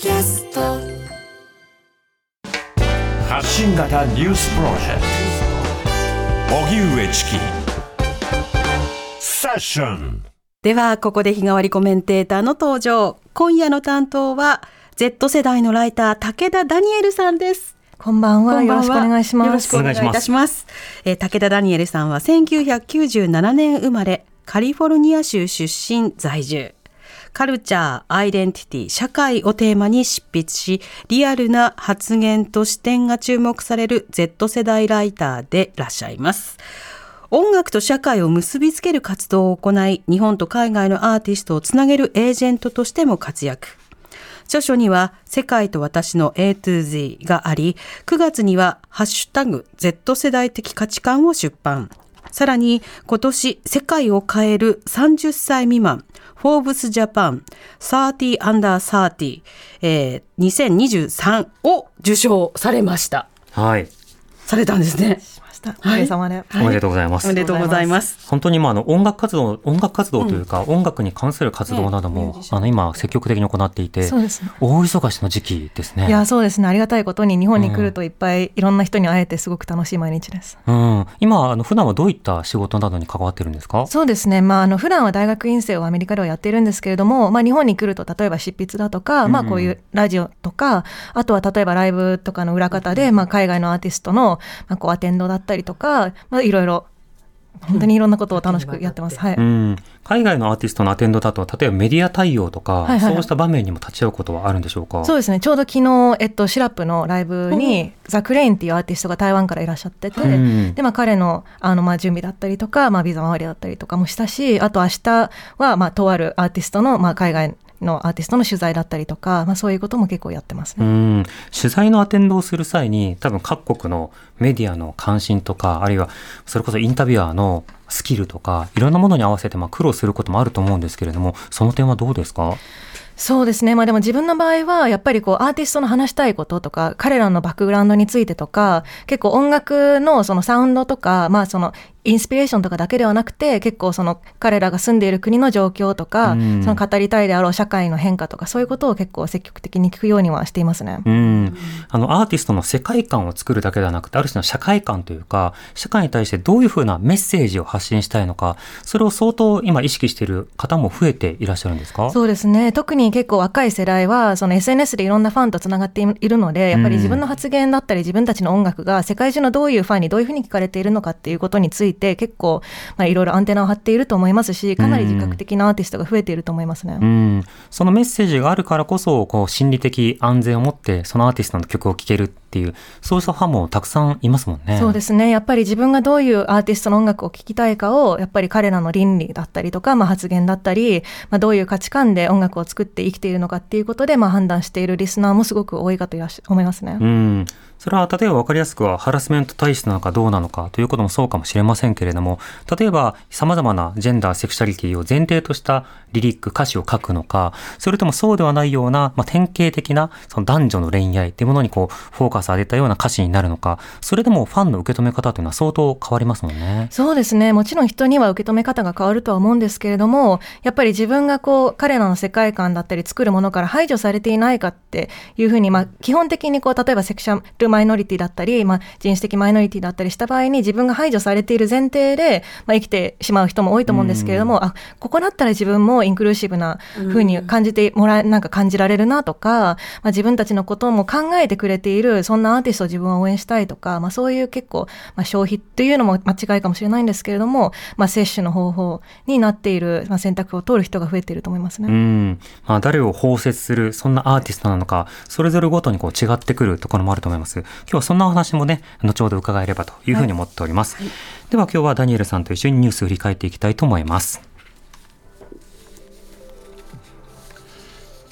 キャスト発信型ニュースプロジェクト荻上チキセッションでは、ここで日替わりコメンテーターの登場。今夜の担当は、Z 世代のライター、武田ダニエルさんです。こんばんは。こんばんはよろしくお願いします。よろしくお願いいたします。えー武田ダニエルさんは1997年生まれ、カリフォルニア州出身在住。カルチャー、アイデンティティ、社会をテーマに執筆し、リアルな発言と視点が注目される Z 世代ライターでいらっしゃいます。音楽と社会を結びつける活動を行い、日本と海外のアーティストをつなげるエージェントとしても活躍。著書には、世界と私の A to Z があり、9月には、ハッシュタグ Z 世代的価値観を出版。さらに、今年、世界を変える30歳未満、フォーブスジャパン30 under 30、えー、2023を受賞されました。はい。されたんですね。おかげさまで。おめでとうございます。おめでとうございます。本当にまああの音楽活動、音楽活動というか、音楽に関する活動なども、あの今積極的に行っていて、そうですね。大忙しの時期ですね。いや、そうですね。ありがたいことに日本に来るといっぱいいろんな人に会えてすごく楽しい毎日です。うん。今、あの普段はどういった仕事などに関わってるんですか？そうですね。まあ、あの、普段は大学院生をアメリカではやっているんですけれども、まあ、日本に来ると、例えば執筆だとか、まあ、こういうラジオとか、あとは例えばライブとかの裏方で、まあ、海外のアーティストの、まあ、こう、アテンドだったりとか、まあ、いろいろ、本当にいろんなことを楽しくやってます。はい。うん。海外のアーティストのアテンドだと、例えばメディア対応とか、はいはいはいそうした場面にも立ち会うことはあるんでしょうか？そうですね。ちょうど昨日、えっと、シラップのライブに、ザ・クレインっていうアーティストが台湾からいらっしゃってて、うんで、まあ、彼の、あの、まあ、準備だったりとか、まあ、ビザ周りだったりとかもしたし、あと明日は、まあ、とあるアーティストの、まあ、海外のアーティストの取材だったりとか、まあ、そういうことも結構やってますうね。ん。取材のアテンドをする際に、多分各国のメディアの関心とか、あるいはそれこそインタビュアーのスキルとか、いろんなものに合わせてまあ苦労することもあると思うんですけれども、その点はどうですか？そうですね。まあでも自分の場合は、やっぱりこう、アーティストの話したいこととか、彼らのバックグラウンドについてとか、結構音楽のそのサウンドとか、まあその、インスピレーションとかだけではなくて、結構その、彼らが住んでいる国の状況とか、うんその語りたいであろう社会の変化とか、そういうことを結構積極的に聞くようにはしていますね。うん。あの、アーティストの世界観を作るだけではなくて、ある種の社会観というか、社会に対してどういうふうなメッセージを発信したいのか、それを相当今意識している方も増えていらっしゃるんですか？そうですね。特に結構若い世代は、その SNS でいろんなファンとつながっているので、やっぱり自分の発言だったり、自分たちの音楽が世界中のどういうファンにどういうふうに聞かれているのかっていうことについて、結構、まあ、いろいろアンテナを張っていると思いますし、かなり自覚的なアーティストが増えていると思いますね。うん。そのメッセージがあるからこそ、こう、心理的安全を持って、そのアーティストの曲を聴けるっていう、そうしたファンもたくさんいますもんね。そうですね。やっぱり自分がどういうアーティストの音楽を聴きたいかを、やっぱり彼らの倫理だったりとか、まあ、発言だったり、まあ、どういう価値観で音楽を作って生きているのかっていうことで、まあ、判断しているリスナーもすごく多いかと思いますね。うん。それは例えば分かりやすくはハラスメント体質なのかどうなのかということもそうかもしれませんけれども、例えば様々なジェンダー、セクシャリティを前提としたリリック、歌詞を書くのか、それともそうではないような、まあ、典型的なその男女の恋愛っていうものにこう、フォーカスを当てたような歌詞になるのか、それでもファンの受け止め方というのは相当変わりますもんね。そうですね。もちろん人には受け止め方が変わるとは思うんですけれども、やっぱり自分がこう、彼らの世界観だったり作るものから排除されていないかっていうふうに、まあ、基本的にこう、例えばセクシャルマイノリティだったり、まあ、人種的マイノリティだったりした場合に自分が排除されている前提で、まあ、生きてしまう人も多いと思うんですけれども、あ、ここだったら自分もインクルーシブなふうに感じてもらえ、なんか感じられるなとか、まあ、自分たちのことも考えてくれている、そんなアーティストを自分は応援したいとか、まあ、そういう結構、まあ、消費っていうのも間違いかもしれないんですけれども、まあ、摂取の方法になっている、まあ、選択を取る人が増えていると思いますね。うん。まあ、誰を包摂する、そんなアーティストなのか、それぞれごとにこう違ってくるところもあると思います。今日はそんなお話もね、後ほど伺えればというふうに思っております。では今日はダニエルさんと一緒にニュースを振り返っていきたいと思います。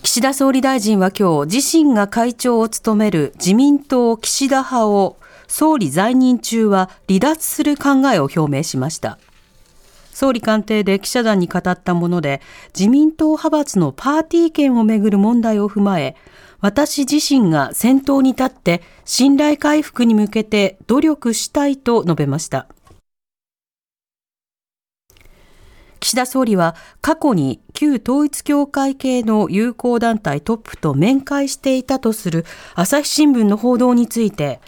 岸田総理大臣は今日自身が会長を務める自民党岸田派を総理在任中は離脱する考えを表明しました。総理官邸で記者団に語ったもので、自民党派閥のパーティー券をめぐる問題を踏まえ、私自身が先頭に立って信頼回復に向けて努力したいと述べました。岸田総理は過去に旧統一教会系の友好団体トップと面会していたとする朝日新聞の報道について、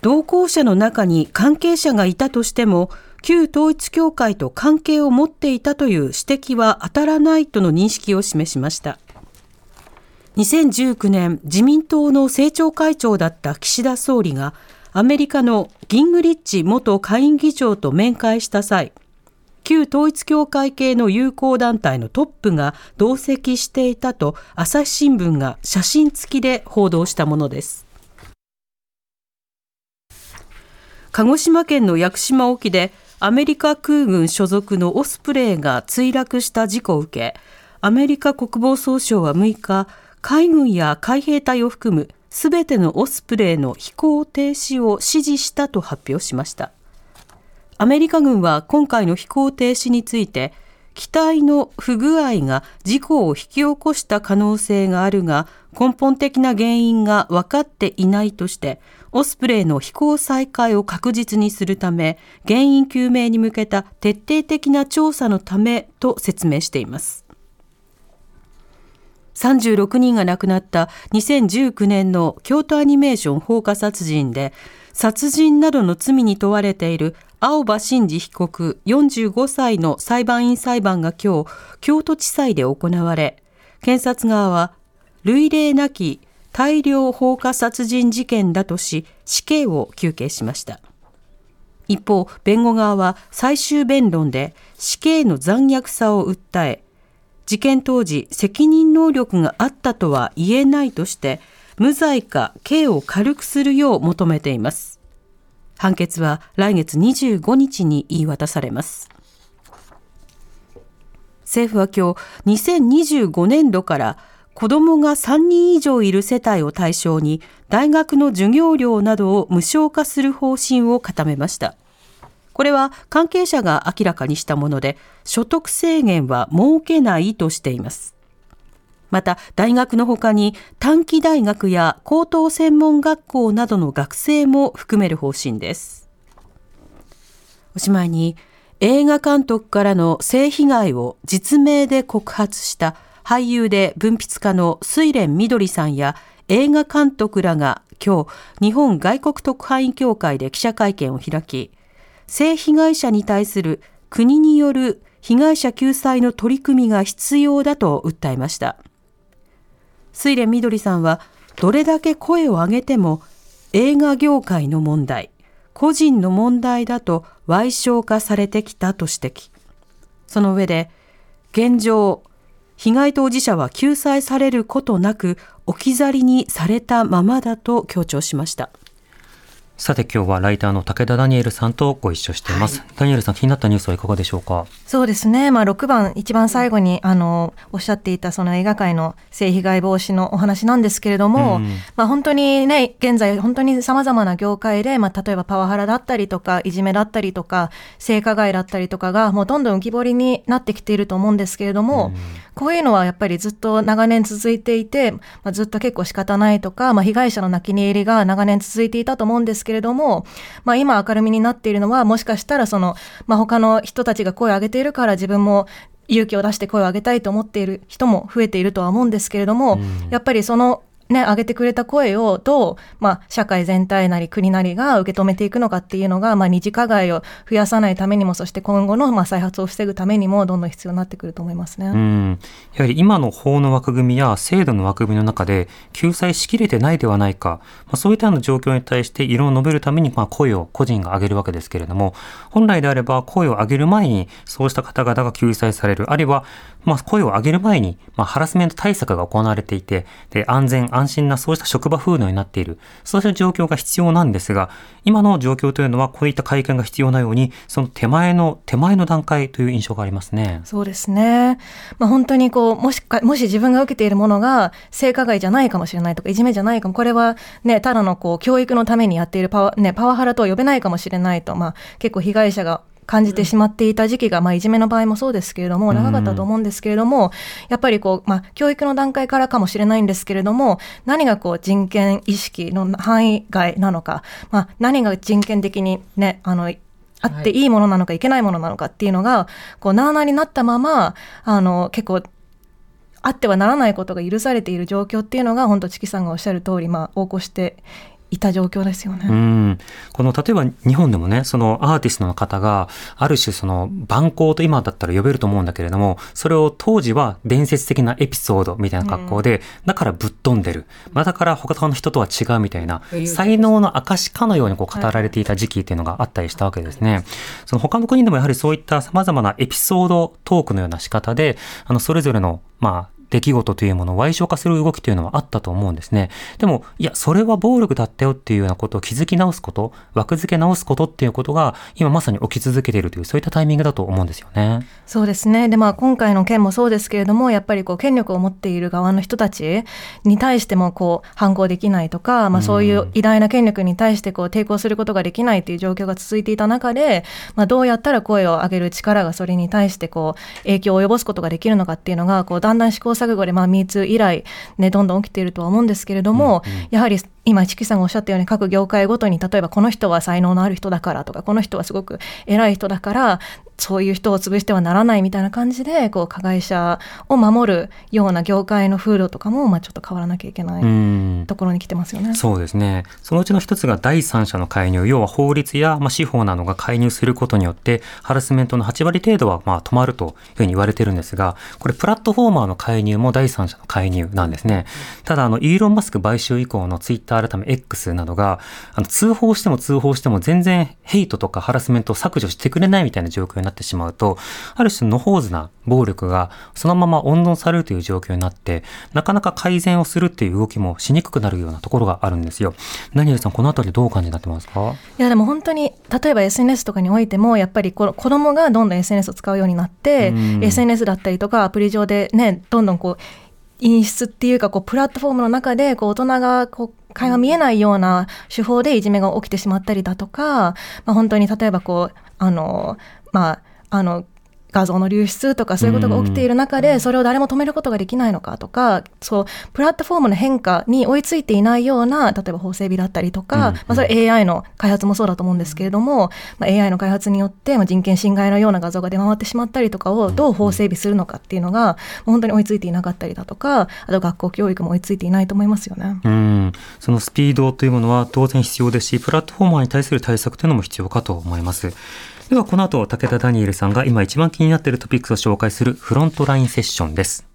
同行者の中に関係者がいたとしても、旧統一教会と関係を持っていたという指摘は当たらないとの認識を示しました。2019年、自民党の政調会長だった岸田総理が、アメリカのギングリッチ元下院議長と面会した際、旧統一教会系の友好団体のトップが同席していたと朝日新聞が写真付きで報道したものです。鹿児島県の屋久島沖でアメリカ空軍所属のオスプレイが墜落した事故を受け、アメリカ国防総省は6日、海軍や海兵隊を含むすべてのオスプレイの飛行停止を指示したと発表しました。アメリカ軍は今回の飛行停止について、機体の不具合が事故を引き起こした可能性があるが、根本的な原因が分かっていないとして、オスプレイの飛行再開を確実にするため、原因究明に向けた徹底的な調査のためと説明しています。36人が亡くなった2019年の京都アニメーション放火殺人で、殺人などの罪に問われている青葉真司被告45歳の裁判員裁判が今日、京都地裁で行われ、検察側は、類例なき大量放火殺人事件だとし、死刑を求刑しました。一方、弁護側は最終弁論で死刑の残虐さを訴え、事件当時責任能力があったとは言えないとして無罪か刑を軽くするよう求めています。判決は来月25日に言い渡されます。政府は今日2025年度から子どもが3人以上いる世帯を対象に大学の授業料などを無償化する方針を固めました。これは関係者が明らかにしたもので、所得制限は設けないとしています。また、大学の他に短期大学や高等専門学校などの学生も含める方針です。おしまいに、映画監督からの性被害を実名で告発した俳優で文筆家の睡蓮みどりさんや映画監督らが今日、日本外国特派員協会で記者会見を開き、性被害者に対する国による被害者救済の取り組みが必要だと訴えました。水蓮みどりさんは、どれだけ声を上げても映画業界の問題、個人の問題だと歪償化されてきたと指摘。その上で、現状、被害当事者は救済されることなく置き去りにされたままだと強調しました。さて今日はライターの武田ダニエルさんとご一緒しています、はい、ダニエルさん気になったニュースはいかがでしょうか？そうですね。まあ6番一番最後にあのおっしゃっていたその映画界の性被害防止のお話なんですけれども、うん、まあ本当にね現在本当に様々な業界でまあ例えばパワハラだったりとかいじめだったりとか性加害だったりとかがもうどんどん浮き彫りになってきていると思うんですけれども、うん、こういうのはやっぱりずっと長年続いていて、まあ、ずっと結構仕方ないとか、まあ、被害者の泣き寝入りが長年続いていたと思うんですけれども、まあ、今明るみになっているのは、もしかしたらその、まあ、他の人たちが声を上げているから自分も勇気を出して声を上げたいと思っている人も増えているとは思うんですけれども、うん、やっぱりそのね、上げてくれた声をどう、まあ、社会全体なり国なりが受け止めていくのかっていうのが、まあ、二次加害を増やさないためにも、そして今後の、まあ、再発を防ぐためにも、どんどん必要になってくると思いますね。うん。やはり今の法の枠組みや制度の枠組みの中で、救済しきれてないではないか、まあ、そういったような状況に対して異論を述べるために、まあ、声を個人が上げるわけですけれども、本来であれば声を上げる前に、そうした方々が救済される、あるいは、まあ、声を上げる前に、まあ、ハラスメント対策が行われていて、で、安全安心なそうした職場風土になっている、そうした状況が必要なんですが、今の状況というのはこういった会見が必要なように、その手前の、手前の段階という印象がありますね。そうですね。まあ、本当にこう、もしか、もし自分が受けているものが性加害じゃないかもしれないとか、いじめじゃないかも、これはね、ただのこう、教育のためにやっているパワ,、ね、パワハラとは呼べないかもしれないと、まあ、結構被害者が感じてしまっていた時期が、まあ、いじめの場合もそうですけれども、長かったと思うんですけれども、やっぱりこう、まあ、教育の段階からかもしれないんですけれども、何がこう、人権意識の範囲外なのか、まあ、何が人権的にね、あの、あっていいものなのかいけないものなのかっていうのが、こう、なあなあになったまま、あの、結構、あってはならないことが許されている状況っていうのが本当チキさんがおっしゃる通りまあ横行していた状況ですよね。うん。この、例えば日本でもね、そのアーティストの方が、ある種その、蛮行と今だったら呼べると思うんだけれども、それを当時は伝説的なエピソードみたいな格好で、だからぶっ飛んでる。まあだから他の人とは違うみたいな、才能の証かのようにこう語られていた時期っていうのがあったりしたわけですね。その他の国でもやはりそういった様々なエピソードトークのような仕方で、あの、それぞれの、まあ、出来事というものを歪償化する動きというのはあったと思うんですね。でも、いや、それは暴力だったよっていうようなことを気づき直すこと、枠付け直すことっていうことが、今まさに起き続けているという、そういったタイミングだと思うんですよね。そうですね。で、まあ今回の件もそうですけれども、やっぱりこう権力を持っている側の人たちに対してもこう反抗できないとか、まあそういう偉大な権力に対してこう抵抗することができないという状況が続いていた中で、まあどうやったら声を上げる力がそれに対してこう影響を及ぼすことができるのかっていうのが、こうだんだん試行錯誤でまあ MeToo 以来ね、どんどん起きているとは思うんですけれども、やはり今、チキさんがおっしゃったように各業界ごとに、例えばこの人は才能のある人だからとか、この人はすごく偉い人だから、そういう人を潰してはならないみたいな感じで、こう、加害者を守るような業界の風土とかも、まあちょっと変わらなきゃいけなういん。ところに来てますよね。そうですね。そのうちの一つが第三者の介入、要は法律や、まあ、司法などが介入することによって、ハラスメントの8割程度はまあ止まるというふうに言われてるんですが、これプラットフォーマーの介入も第三者の介入なんですね。ただ、あの、イーロン・マスク買収以降のツイッター改め X などが、あの、通報しても通報しても全然ヘイトとかハラスメントを削除してくれないみたいな状況になってしまうと、ある種のほうずな暴力がそのまま温存されるという状況になって、なかなか改善をするっていう動きもしにくくなるようなところがあるんですよ。ダニエルさん、このあたりどうお感じになってますか？いやでも本当に例えば SNS とかにおいてもやっぱり子供がどんどん SNS を使うようになって、うん SNS だったりとかアプリ上でねどんどんこう陰湿っていうかこうプラットフォームの中でこう大人がこう会話見えないような手法でいじめが起きてしまったりだとか、まあ、本当に例えばこうあのまああの画像の流出とかそういうことが起きている中で、それを誰も止めることができないのかとか、そう、プラットフォームの変化に追いついていないような、例えば法整備だったりとか、うんまあそれ AI の開発もそうだと思うんですけれども、まあ、AI の開発によって、まあ、人権侵害のような画像が出回ってしまったりとかをどう法整備するのかっていうのが、本当に追いついていなかったりだとか、あと学校教育も追いついていないと思いますよね。うん。そのスピードというものは当然必要ですし、プラットフォーマーに対する対策というのも必要かと思います。では、この後、武田ダニエルさんが今一番気になっているトピックスを紹介するフロントラインセッションです。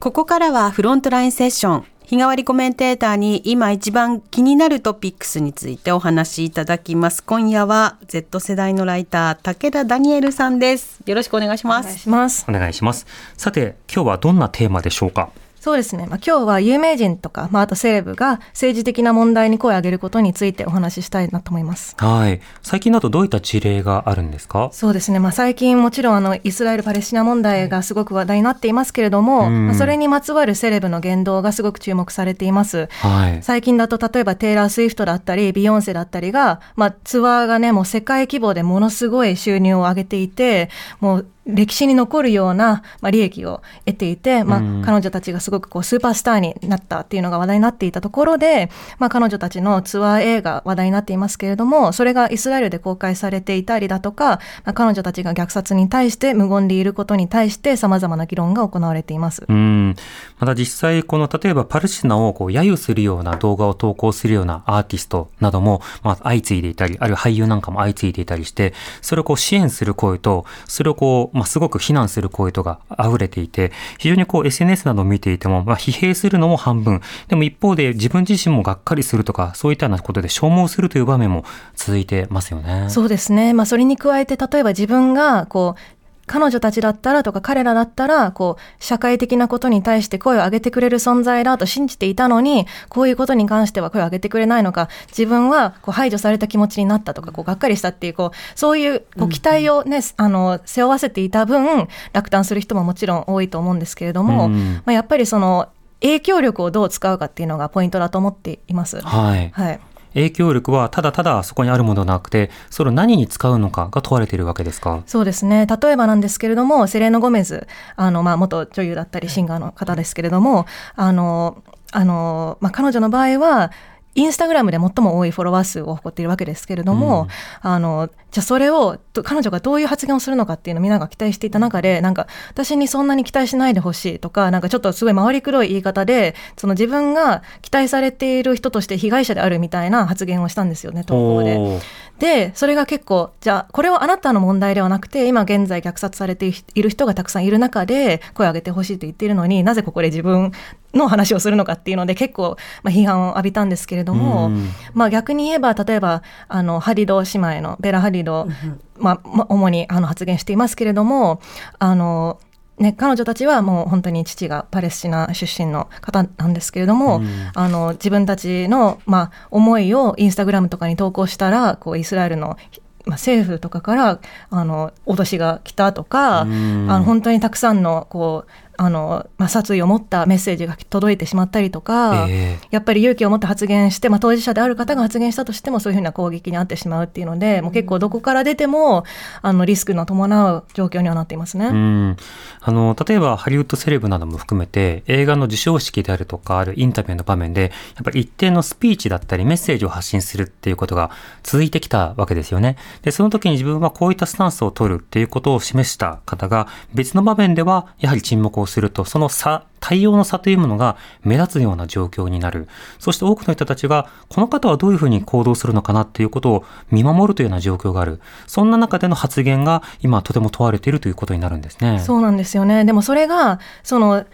ここからはフロントラインセッション。日替わりコメンテーターに今一番気になるトピックスについてお話しいただきます。今夜は Z 世代のライター、武田ダニエルさんです。よろしくお願いしまお願いす。します。お願いします。さて、今日はどんなテーマでしょうか？そうですね。まあ、今日は有名人とか、まあ、あとセレブが政治的な問題に声を上げることについてお話ししたいなと思います。はい。最近だとどういった事例があるんですか？そうですね。まあ、最近もちろんあの、イスラエル・パレスチナ問題がすごく話題になっていますけれども、うんまあ、それにまつわるセレブの言動がすごく注目されています。はい。最近だと例えばテイラー・スウィフトだったり、ビヨンセだったりが、まあ、ツアーがね、もう世界規模でものすごい収入を上げていて、もう歴史に残るような、まあ、利益を得ていて、まあうん、彼女たちがすごくこうスーパースターになったっていうのが話題になっていたところで、まあ、彼女たちのツアー映画話題になっていますけれども、それがイスラエルで公開されていたりだとか、まあ、彼女たちが虐殺に対して無言でいることに対して様々な議論が行われています。うん。また実際、この例えばパレスチナをこう揶揄するような動画を投稿するようなアーティストなども、まあ、相次いでいたり、あるいは俳優なんかも相次いでいたりして、それをこう支援する声と、それをこう、まあ、すごく非難する声とが溢れていて、非常にこう SNS などを見ていても、まあ、疲弊するのも半分、でも一方で自分自身もがっかりするとか、そういったようなことで消耗するという場面も続いてますよね。そうですね。まあ、それに加えて、例えば自分が、こう、彼女たちだったらとか彼らだったら、こう、社会的なことに対して声を上げてくれる存在だと信じていたのに、こういうことに関しては声を上げてくれないのか、自分はこう排除された気持ちになったとか、こう、がっかりしたっていう、こう、そういう、こう、期待をね、あの、背負わせていた分、落胆する人ももちろん多いと思うんですけれども、うんまあ、やっぱりその、影響力をどう使うかっていうのがポイントだと思っています。はい。はい。影響力はただただそこにあるものではなくて、それを何に使うのかが問われているわけですか？そうですね。例えばなんですけれども、セレーノ・ゴメズ、あの、まあ、元女優だったりシンガーの方ですけれども、あの、あの、まあ、彼女の場合は、インスタグラムで最も多いフォロワー数を誇っているわけですけれども、うん。あのじゃあそれをと彼女がどういう発言をするのかっていうのをみんなが期待していた中でなんか私にそんなに期待しないでほしいとかなんかちょっとすごい回りくどい言い方でその自分が期待されている人として被害者であるみたいな発言をしたんですよね投稿で。でそれが結構じゃあこれはあなたの問題ではなくて今現在虐殺されている人がたくさんいる中で声を上げてほしいと言っているのになぜここで自分の話をするのかっていうので結構、まあ、批判を浴びたんですけれども、うん。まあ、逆に言えば例えばあのハリド姉妹のベラ・ハリド、まあまあ、主にあの発言していますけれどもあのね、彼女たちはもう本当に父がパレスチナ出身の方なんですけれども、うん。あの自分たちの、まあ、思いをインスタグラムとかに投稿したらこうイスラエルの、まあ、政府とかからあの脅しが来たとか、うん。あの本当にたくさんのこうあの、まあ、殺意を持ったメッセージが届いてしまったりとか、えやっぱり勇気を持って発言して、まあ、当事者である方が発言したとしてもそういうふうな攻撃に遭ってしまうっていうので、もう結構どこから出てもあのリスクの伴う状況にはなっていますね。うん、あの例えばハリウッドセレブなども含めて映画の授賞式であるとかあるインタビューの場面でやっぱり一定のスピーチだったりメッセージを発信するっていうことが続いてきたわけですよね。でその時に自分はこういったスタンスを取るっていうことを示した方が別の場面ではやはり沈黙をするとその差対応の差というものが目立つような状況になる。そして多くの人たちが、この方はどういうふうに行動するのかなっていうことを見守るというような状況がある。そんな中での発言が今とても問われているということになるんですね。そうなんですよね。でもそれが、その、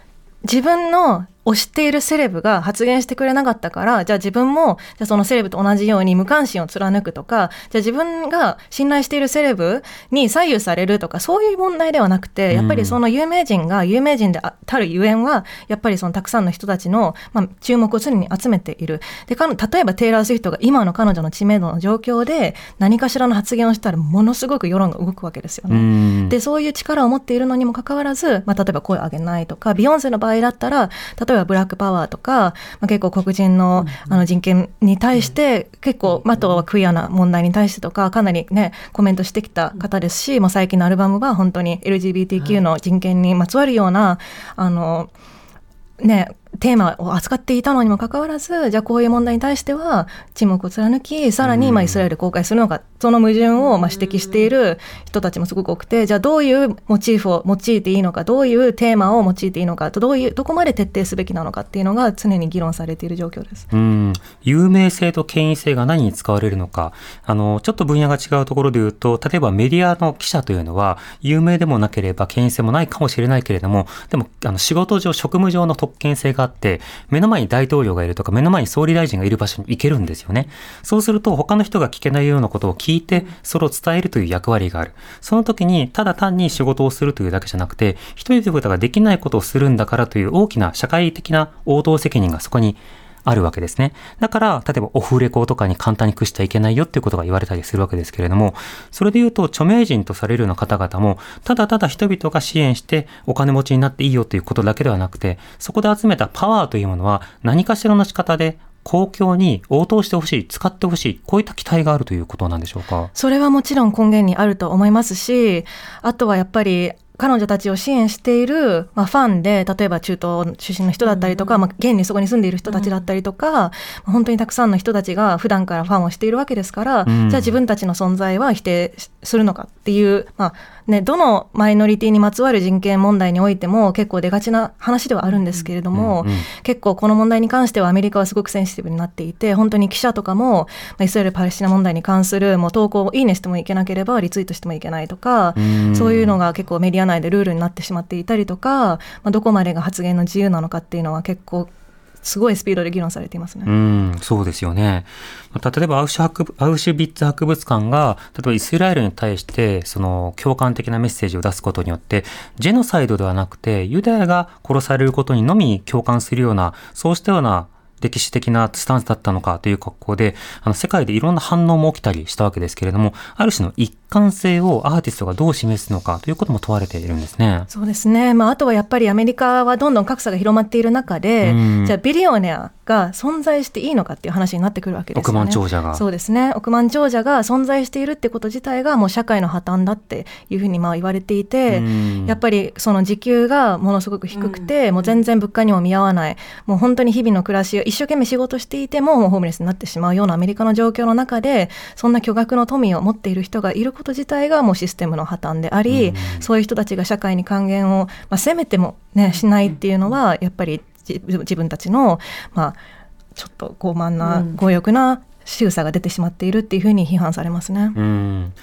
自分の推しているセレブが発言してくれなかったから、じゃあ自分も、じゃあそのセレブと同じように無関心を貫くとか、じゃあ自分が信頼しているセレブに左右されるとか、そういう問題ではなくて、やっぱりその有名人が有名人であたるゆえんは、やっぱりそのたくさんの人たちの、まあ、注目を常に集めている。で、かの例えばテイラー・スウィフトが今の彼女の知名度の状況で何かしらの発言をしたらものすごく世論が動くわけですよね。うんでそういう力を持っているのにもかかわらず、まあ、例えば声を上げないとかビヨンセの場合だったら例えばブラックパワーとか、まあ、結構黒人のあの人権に対して結構、まあ、あとはクイアな問題に対してとかかなりねコメントしてきた方ですし、もう最近のアルバムは本当に LGBTQ の人権にまつわるようなあのねテーマを扱っていたのにもかかわらずじゃあこういう問題に対しては沈黙を貫きさらにまあイスラエルで公開するのかその矛盾をまあ指摘している人たちもすごく多くてじゃあどういうモチーフを用いていいのかどういうテーマを用いていいのかとどういうどこまで徹底すべきなのかっていうのが常に議論されている状況です。うん、有名性と権威性が何に使われるのか、あの、ちょっと分野が違うところで言うと、例えばメディアの記者というのは、有名でもなければ権威性もないかもしれないけれども、でも、あの、仕事上、職務上の特権性があって、目の前に大統領がいるとか、目の前に総理大臣がいる場所に行けるんですよね。そうすると、他の人が聞けないようなことを聞いて、それを伝えるという役割がある。その時に、ただ単に仕事をするというだけじゃなくて、一人ということができないことをするんだからという大きな社会的な応答責任がそこにあるわけですね。だから、例えばオフレコとかに簡単に屈しちゃいけないよっていうことが言われたりするわけですけれども、それで言うと著名人とされるような方々も、ただただ人々が支援してお金持ちになっていいよということだけではなくて、そこで集めたパワーというものは何かしらの仕方で公共に応答してほしい、使ってほしい、こういった期待があるということなんでしょうか？それはもちろん根源にあると思いますし、あとはやっぱり彼女たちを支援している、まあ、ファンで、例えば中東出身の人だったりとか、まあ、現にそこに住んでいる人たちだったりとか、まあ本当にたくさんの人たちが普段からファンをしているわけですから、うん。じゃあ自分たちの存在は否定するのかっていう、まあね、どのマイノリティにまつわる人権問題においても結構出がちな話ではあるんですけれども、うんうん。結構この問題に関してはアメリカはすごくセンシティブになっていて本当に記者とかもまあイスラエル・パレスチナ問題に関するもう投稿をいいねしてもいけなければリツイートしてもいけないとか、うん。そういうのが結構メディア内でルールになってしまっていたりとか、まあ、どこまでが発言の自由なのかっていうのは結構すごいスピードで議論されていますね。うん、そうですよね。ま例えばアウシュアウシュビッツ博物館が、例えばイスラエルに対して、その共感的なメッセージを出すことによって、ジェノサイドではなくて、ユダヤが殺されることにのみ共感するような、そうしたような歴史的なスタンスだったのかという格好で、あの世界でいろんな反応も起きたりしたわけですけれども、ある種の一観性をアーティストがどう示すのかということも問われているんですね。そうですね。まあ、あとはやっぱりアメリカはどんどん格差が広まっている中で、うんじゃあビリオネアが存在していいのかっていう話になってくるわけですよね。億万長者が。そうですね。億万長者が存在しているってこと自体がもう社会の破綻だっていうふうにまあ言われていて、うんやっぱりその時給がものすごく低くて、もう全然物価にも見合わない、もう本当に日々の暮らしを一生懸命仕事していても、もうホームレスになってしまうようなアメリカの状況の中で、そんな巨額の富を持っている人がいること自体がもうシステムの破綻であり、そういう人たちが社会に還元を、まあ、せめてもね、しないっていうのは、やっぱりじ自分たちの、まあ、ちょっと傲慢な、強欲な仕草が出てしまっているっていうふうに批判されますね。うん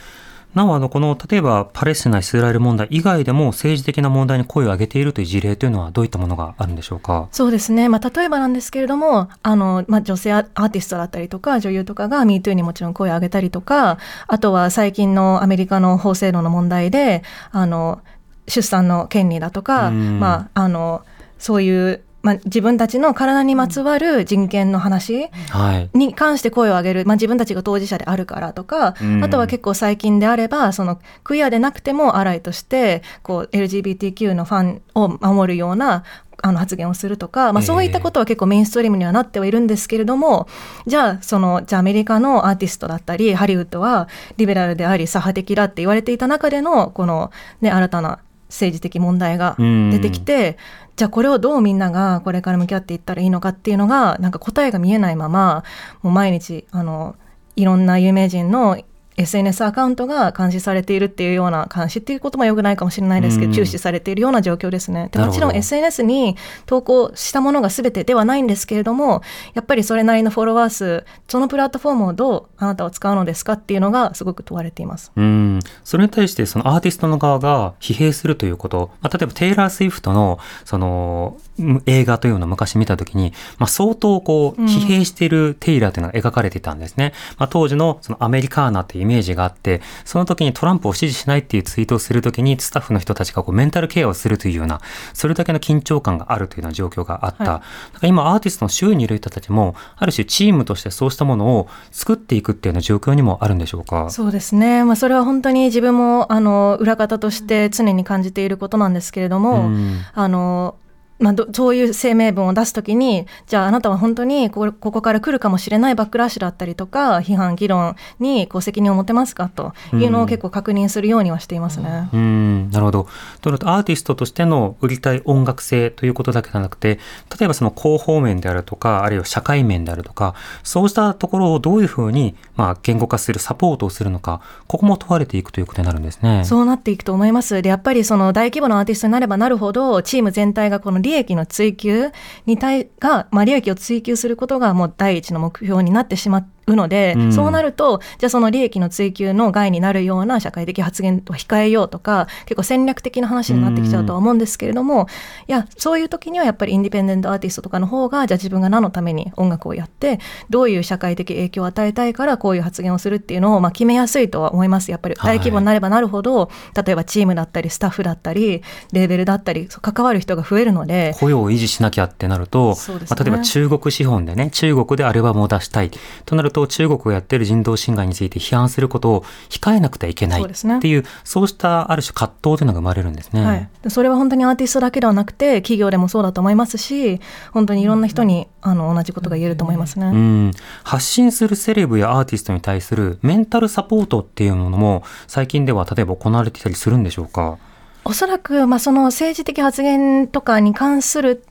なおあのこの例えばパレスチナ・イスラエル問題以外でも政治的な問題に声を上げているという事例というのはどういったものがあるんでしょうか？そうですね、まあ、例えばなんですけれどもあの、まあ、女性アーティストだったりとか女優とかが MeToo にもちろん声を上げたりとかあとは最近のアメリカの法制度の問題であの出産の権利だとか、うんまあ、あのそういう、まあ、自分たちの体にまつわる人権の話、はい。に関して声を上げる、まあ、自分たちが当事者であるからとか、うんあとは結構最近であればそのクイアでなくてもアライとしてこう LGBTQ のファンを守るようなあの発言をするとか、まあ、ええそういったことは結構メインストリームにはなってはいるんですけれども、じゃあそのじゃあアメリカのアーティストだったりハリウッドはリベラルであり左派的だって言われていた中でのこの、ね、新たな政治的問題が出てきて、じゃあこれをどうみんながこれから向き合っていったらいいのかっていうのがなんか答えが見えないままもう毎日あのいろんな有名人の SNS アカウントが監視されているっていうような監視っていうこともよくないかもしれないですけど、うん注視されているような状況ですね。でもちろん SNS に投稿したものが全てではないんですけれどもやっぱりそれなりのフォロワー数そのプラットフォームをどうあなたは使うのですかっていうのがすごく問われています。うん。それに対してそのアーティストの側が疲弊するということ。まあ、例えばテイラー・スウィフトのそのうん映画というのを昔見たときに、まあ、相当こううん疲弊しているテイラーというのが描かれていたんですね。まあ、当時のそのアメリカーナというイメージがあって、その時にトランプを支持しないっていうツイートをするときにスタッフの人たちがこうメンタルケアをするというような、それだけの緊張感があるというような状況があった。はいだから今アーティストの周囲にいる人たちも、ある種チームとしてそうしたものを作っていくっていうような状況にもあるんでしょうか？そうですね、まあ、それは本当に自分もあの裏方として常に感じていることなんですけれども、うんあのまあ、どそういう声明文を出すときに、じゃああなたは本当にここから来るかもしれないバックラッシュだったりとか、批判、議論にこう責任を持てますかというのを結構確認するようにはしていますね。うん、なるほど。となると、アーティストとしての売りたい音楽性ということだけではなくて、例えばその広報面であるとか、あるいは社会面であるとか、そうしたところをどういうふうに、まあ、言語化する、サポートをするのか、ここも問われていくということになるんですね。そうなっていくと思います。で、やっぱりその大規模なアーティストになればなるほど、チーム全体がこの利益の追求に対が、まあ、利益を追求することがもう第一の目標になってしまっうので、うん。そうなると、じゃあその利益の追求の害になるような社会的発言を控えようとか、結構戦略的な話になってきちゃうとは思うんですけれども、いや、そういう時にはやっぱりインディペンデントアーティストとかの方が、じゃあ自分が何のために音楽をやって、どういう社会的影響を与えたいからこういう発言をするっていうのを、まあ、決めやすいとは思います。やっぱり大規模になればなるほど、例えばチームだったり、スタッフだったり、レーベルだったり、関わる人が増えるので、雇用を維持しなきゃってなると、ね。まあ、例えば中国資本でね、中国でアルバムを出したいとなると、中国がやってる人道侵害について批判することを控えなくてはいけないっていう、そうしたある種葛藤というのが生まれるんですね。はい、でそれは本当にアーティストだけではなくて企業でもそうだと思いますし本当にいろんな人にあの同じことが言えると思いますね。うん、発信するセレブやアーティストに対するメンタルサポートっていうものも最近では例えば行われていたりするんでしょうか？おそらく、まあ、その政治的発言とかに関する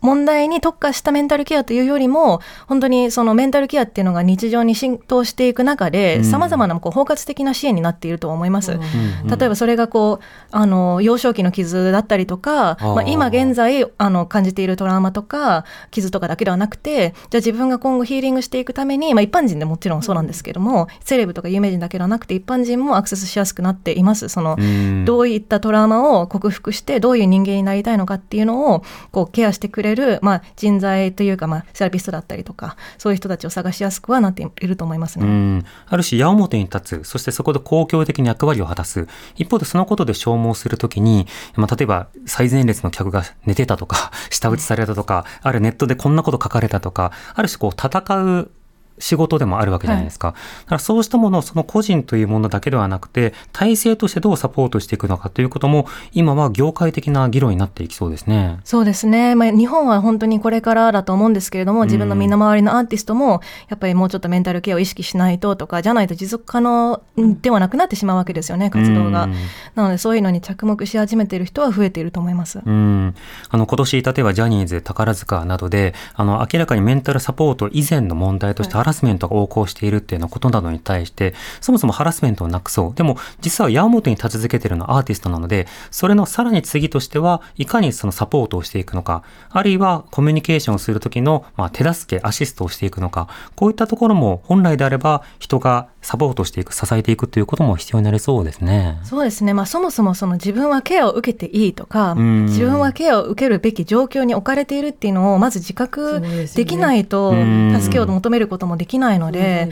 問題に特化したメンタルケアというよりも本当にそのメンタルケアっていうのが日常に浸透していく中うん。でさまざまなこう包括的な支援になっていると思います。うん例えばそれがこうあの幼少期の傷だったりとか、まあ、今現在あの感じているトラウマとか傷とかだけではなくてじゃあ自分が今後ヒーリングしていくために、まあ、一般人でもちろんそうなんですけども、セレブとか有名人だけではなくて一般人もアクセスしやすくなっています。そのうん。どういったトラウマを克服してどういう人間になりたいのかっていうのをこうケアしてくれれる、まあ、人材というか、まあ、セラピストだったりとかそういう人たちを探しやすくはなっていると思いますね。うん、ある種矢面に立つ、そしてそこで公共的に役割を果たす。一方でそのことで消耗するときに、まあ、例えば最前列の客が寝てたとか、舌打ちされたとか、あるネットでこんなこと書かれたとか、ある種こう戦う仕事でもあるわけじゃないですか。だからそうしたものをその個人というものだけではなくて、体制としてどうサポートしていくのかということも、今は業界的な議論になっていきそうですね。そうですね。まあ、日本は本当にこれからだと思うんですけれども、自分の身の回りのアーティストも、やっぱりもうちょっとメンタルケアを意識しないととか、じゃないと持続可能ではなくなってしまうわけですよね、活動が。なので、そういうのに着目し始めている人は増えていると思います。うん。あの、今年、例えばジャニーズ、宝塚などで、あの、明らかにメンタルサポート以前の問題としてハラスメントが横行しているっていうようなことなどに対して、そもそもハラスメントをなくそう。でも、実は矢面に立ち続けているのはアーティストなので、それのさらに次としては、いかにそのサポートをしていくのか、あるいはコミュニケーションをするときの、まあ、手助け、アシストをしていくのか、こういったところも本来であれば、人がサポートしていく、支えていくということも必要になりそうですね。そうですね。まあそもそもその自分はケアを受けていいとか、ん。自分はケアを受けるべき状況に置かれているっていうのをまず自覚できないとうん。助けを求めることもできないので、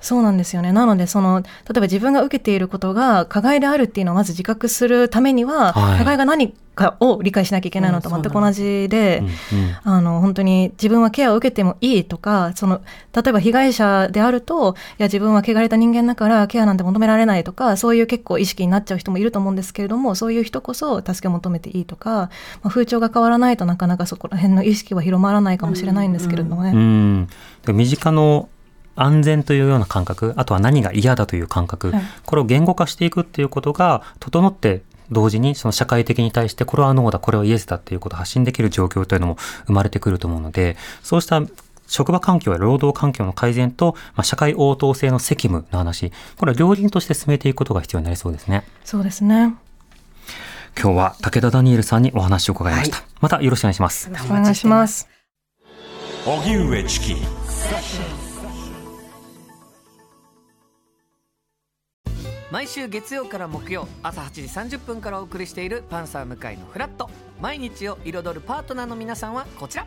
そうなんですよね。なのでその例えば自分が受けていることが加害であるっていうのをまず自覚するためには、はい。加害が何かを理解しなきゃいけないのと全く同じで、うん。うん。あの本当に自分はケアを受けてもいいとかその例えば被害者であるといや自分は汚れた人間だからケアなんて求められないとかそういう結構意識になっちゃう人もいると思うんですけれどもそういう人こそ助けを求めていいとか、まあ、風潮が変わらないとなかなかそこら辺の意識は広まらないかもしれないんですけれどもね。うん。で身近の安全というような感覚、あとは何が嫌だという感覚、はいこれを言語化していくっていうことが整って同時にその社会的に対してこれはノーだ、これはイエスだっていうことを発信できる状況というのも生まれてくると思うので、そうした職場環境や労働環境の改善と、まあ、社会応答性の責務の話、これは両輪として進めていくことが必要になりそうですね。そうですね今日は武田ダニエルさんにお話を伺いました。またよろしくお願いします。お願いします。荻上チキ毎週月曜から木曜朝8時30分からお送りしている「パンサー向井のフラット」毎日を彩るパートナーの皆さんはこちら